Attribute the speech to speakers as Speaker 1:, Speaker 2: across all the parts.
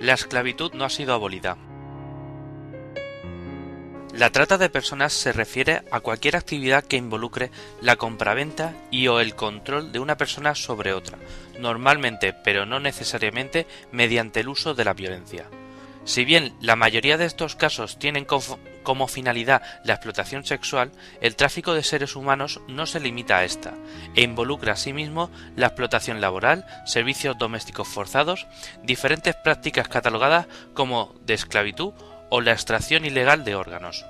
Speaker 1: La esclavitud no ha sido abolida. La trata de personas se refiere a cualquier actividad que involucre la compraventa y o el control de una persona sobre otra, normalmente, pero no necesariamente, mediante el uso de la violencia. Si bien la mayoría de estos casos tienen como finalidad la explotación sexual, el tráfico de seres humanos no se limita a esta, e involucra asimismo la explotación laboral, servicios domésticos forzados, diferentes prácticas catalogadas como de esclavitud o la extracción ilegal de órganos.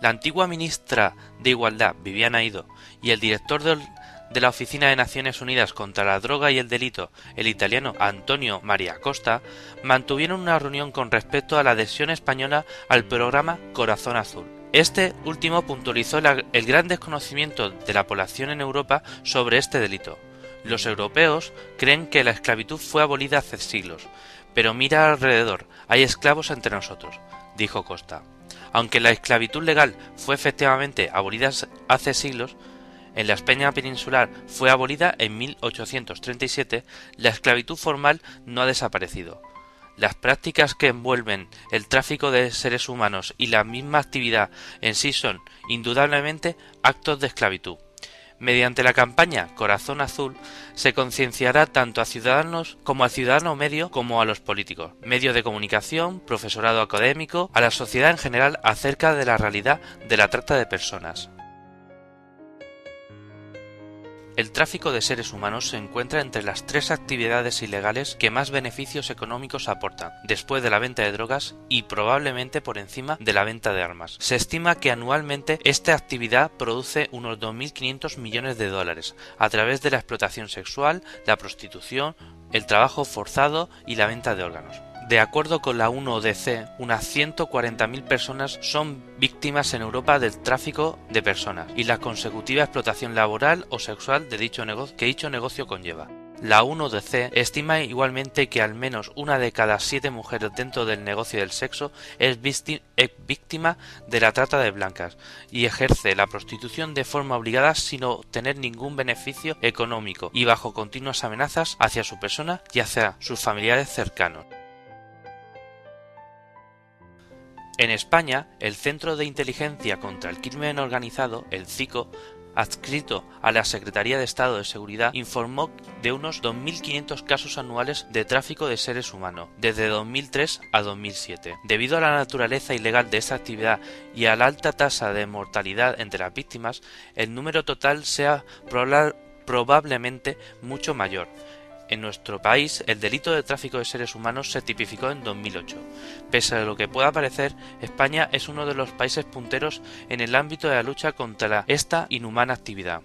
Speaker 1: La antigua ministra de Igualdad, Viviana Ido, y el director del de la Oficina de Naciones Unidas contra la Droga y el Delito, el italiano Antonio María Costa, mantuvieron una reunión con respecto a la adhesión española al programa Corazón Azul. Este último puntualizó el gran desconocimiento de la población en Europa sobre este delito. Los europeos creen que la esclavitud fue abolida hace siglos, pero mira alrededor, hay esclavos entre nosotros, dijo Costa. Aunque la esclavitud legal fue efectivamente abolida hace siglos, en la España peninsular fue abolida en 1837, la esclavitud formal no ha desaparecido. Las prácticas que envuelven el tráfico de seres humanos y la misma actividad en sí son, indudablemente, actos de esclavitud. Mediante la campaña Corazón Azul se concienciará tanto a ciudadanos como al ciudadano medio como a los políticos, medios de comunicación, profesorado académico, a la sociedad en general acerca de la realidad de la trata de personas. El tráfico de seres humanos se encuentra entre las tres actividades ilegales que más beneficios económicos aportan, después de la venta de drogas y probablemente por encima de la venta de armas. Se estima que anualmente esta actividad produce unos 2.500 millones de dólares a través de la explotación sexual, la prostitución, el trabajo forzado y la venta de órganos. De acuerdo con la 1DC, unas 140.000 personas son víctimas en Europa del tráfico de personas y la consecutiva explotación laboral o sexual de dicho que dicho negocio conlleva. La 1DC estima igualmente que al menos una de cada siete mujeres dentro del negocio del sexo es víctima de la trata de blancas y ejerce la prostitución de forma obligada sin obtener ningún beneficio económico y bajo continuas amenazas hacia su persona y hacia sus familiares cercanos. En España, el Centro de Inteligencia contra el Crimen Organizado, el CICO, adscrito a la Secretaría de Estado de Seguridad, informó de unos 2.500 casos anuales de tráfico de seres humanos, desde 2003 a 2007. Debido a la naturaleza ilegal de esta actividad y a la alta tasa de mortalidad entre las víctimas, el número total sea probablemente mucho mayor, en nuestro país, el delito de tráfico de seres humanos se tipificó en 2008. Pese a lo que pueda parecer, España es uno de los países punteros en el ámbito de la lucha contra esta inhumana actividad.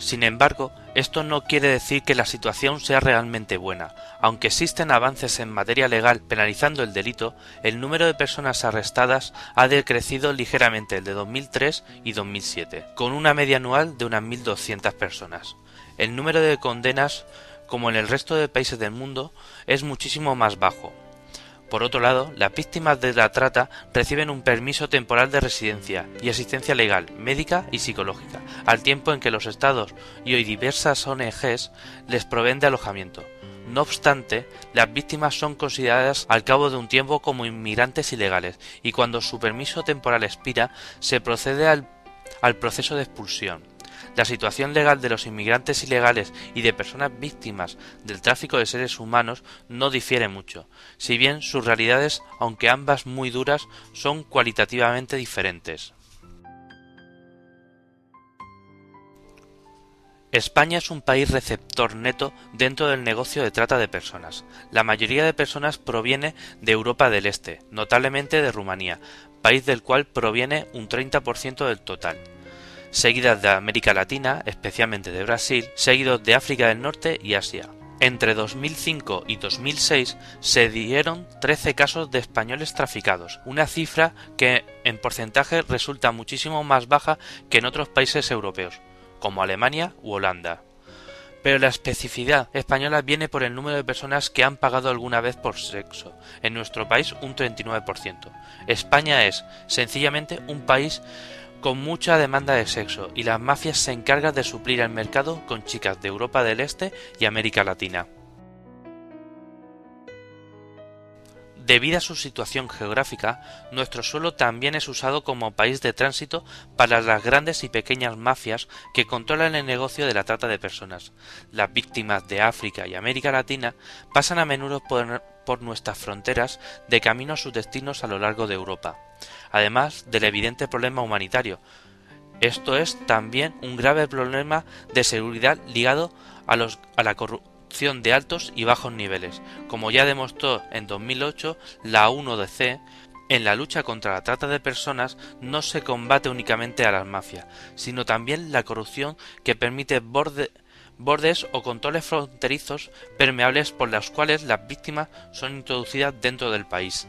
Speaker 1: Sin embargo, esto no quiere decir que la situación sea realmente buena. Aunque existen avances en materia legal penalizando el delito, el número de personas arrestadas ha decrecido ligeramente el de 2003 y 2007, con una media anual de unas 1.200 personas. El número de condenas, como en el resto de países del mundo, es muchísimo más bajo, por otro lado, las víctimas de la trata reciben un permiso temporal de residencia y asistencia legal, médica y psicológica, al tiempo en que los estados y hoy diversas ONGs les proveen de alojamiento. No obstante, las víctimas son consideradas al cabo de un tiempo como inmigrantes ilegales y cuando su permiso temporal expira se procede al, al proceso de expulsión. La situación legal de los inmigrantes ilegales y de personas víctimas del tráfico de seres humanos no difiere mucho, si bien sus realidades, aunque ambas muy duras, son cualitativamente diferentes. España es un país receptor neto dentro del negocio de trata de personas. La mayoría de personas proviene de Europa del Este, notablemente de Rumanía, país del cual proviene un 30% del total seguidas de América Latina, especialmente de Brasil, seguidos de África del Norte y Asia. Entre 2005 y 2006 se dieron 13 casos de españoles traficados, una cifra que en porcentaje resulta muchísimo más baja que en otros países europeos, como Alemania u Holanda. Pero la especificidad española viene por el número de personas que han pagado alguna vez por sexo. En nuestro país un 39%. España es, sencillamente, un país con mucha demanda de sexo y las mafias se encargan de suplir el mercado con chicas de Europa del Este y América Latina. Debido a su situación geográfica, nuestro suelo también es usado como país de tránsito para las grandes y pequeñas mafias que controlan el negocio de la trata de personas. Las víctimas de África y América Latina pasan a menudo por, nuestras fronteras de camino a sus destinos a lo largo de Europa, además del evidente problema humanitario. Esto es también un grave problema de seguridad ligado a, la corrupción de altos y bajos niveles, como ya demostró en 2008 la 1DC, en la lucha contra la trata de personas no se combate únicamente a las mafias, sino también la corrupción que permite bordes o controles fronterizos permeables por los cuales las víctimas son introducidas dentro del país.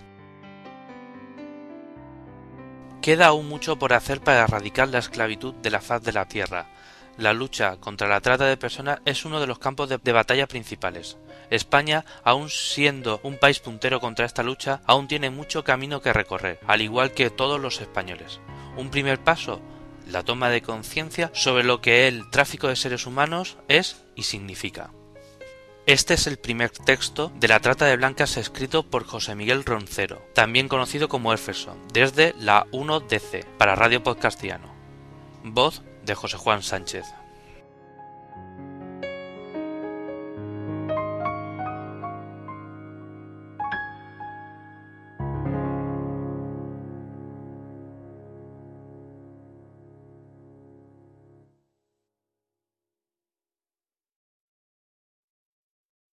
Speaker 1: Queda aún mucho por hacer para erradicar la esclavitud de la faz de la tierra, la lucha contra la trata de personas es uno de los campos de, batalla principales. España, aun siendo un país puntero contra esta lucha, aún tiene mucho camino que recorrer, al igual que todos los españoles. Un primer paso, la toma de conciencia sobre lo que el tráfico de seres humanos es y significa. Este es el primer texto de la trata de blancas escrito por José Miguel Roncero, también conocido como Efferson, desde la 1DC, para Radio Podcastiano. Voz de José Juan Sánchez.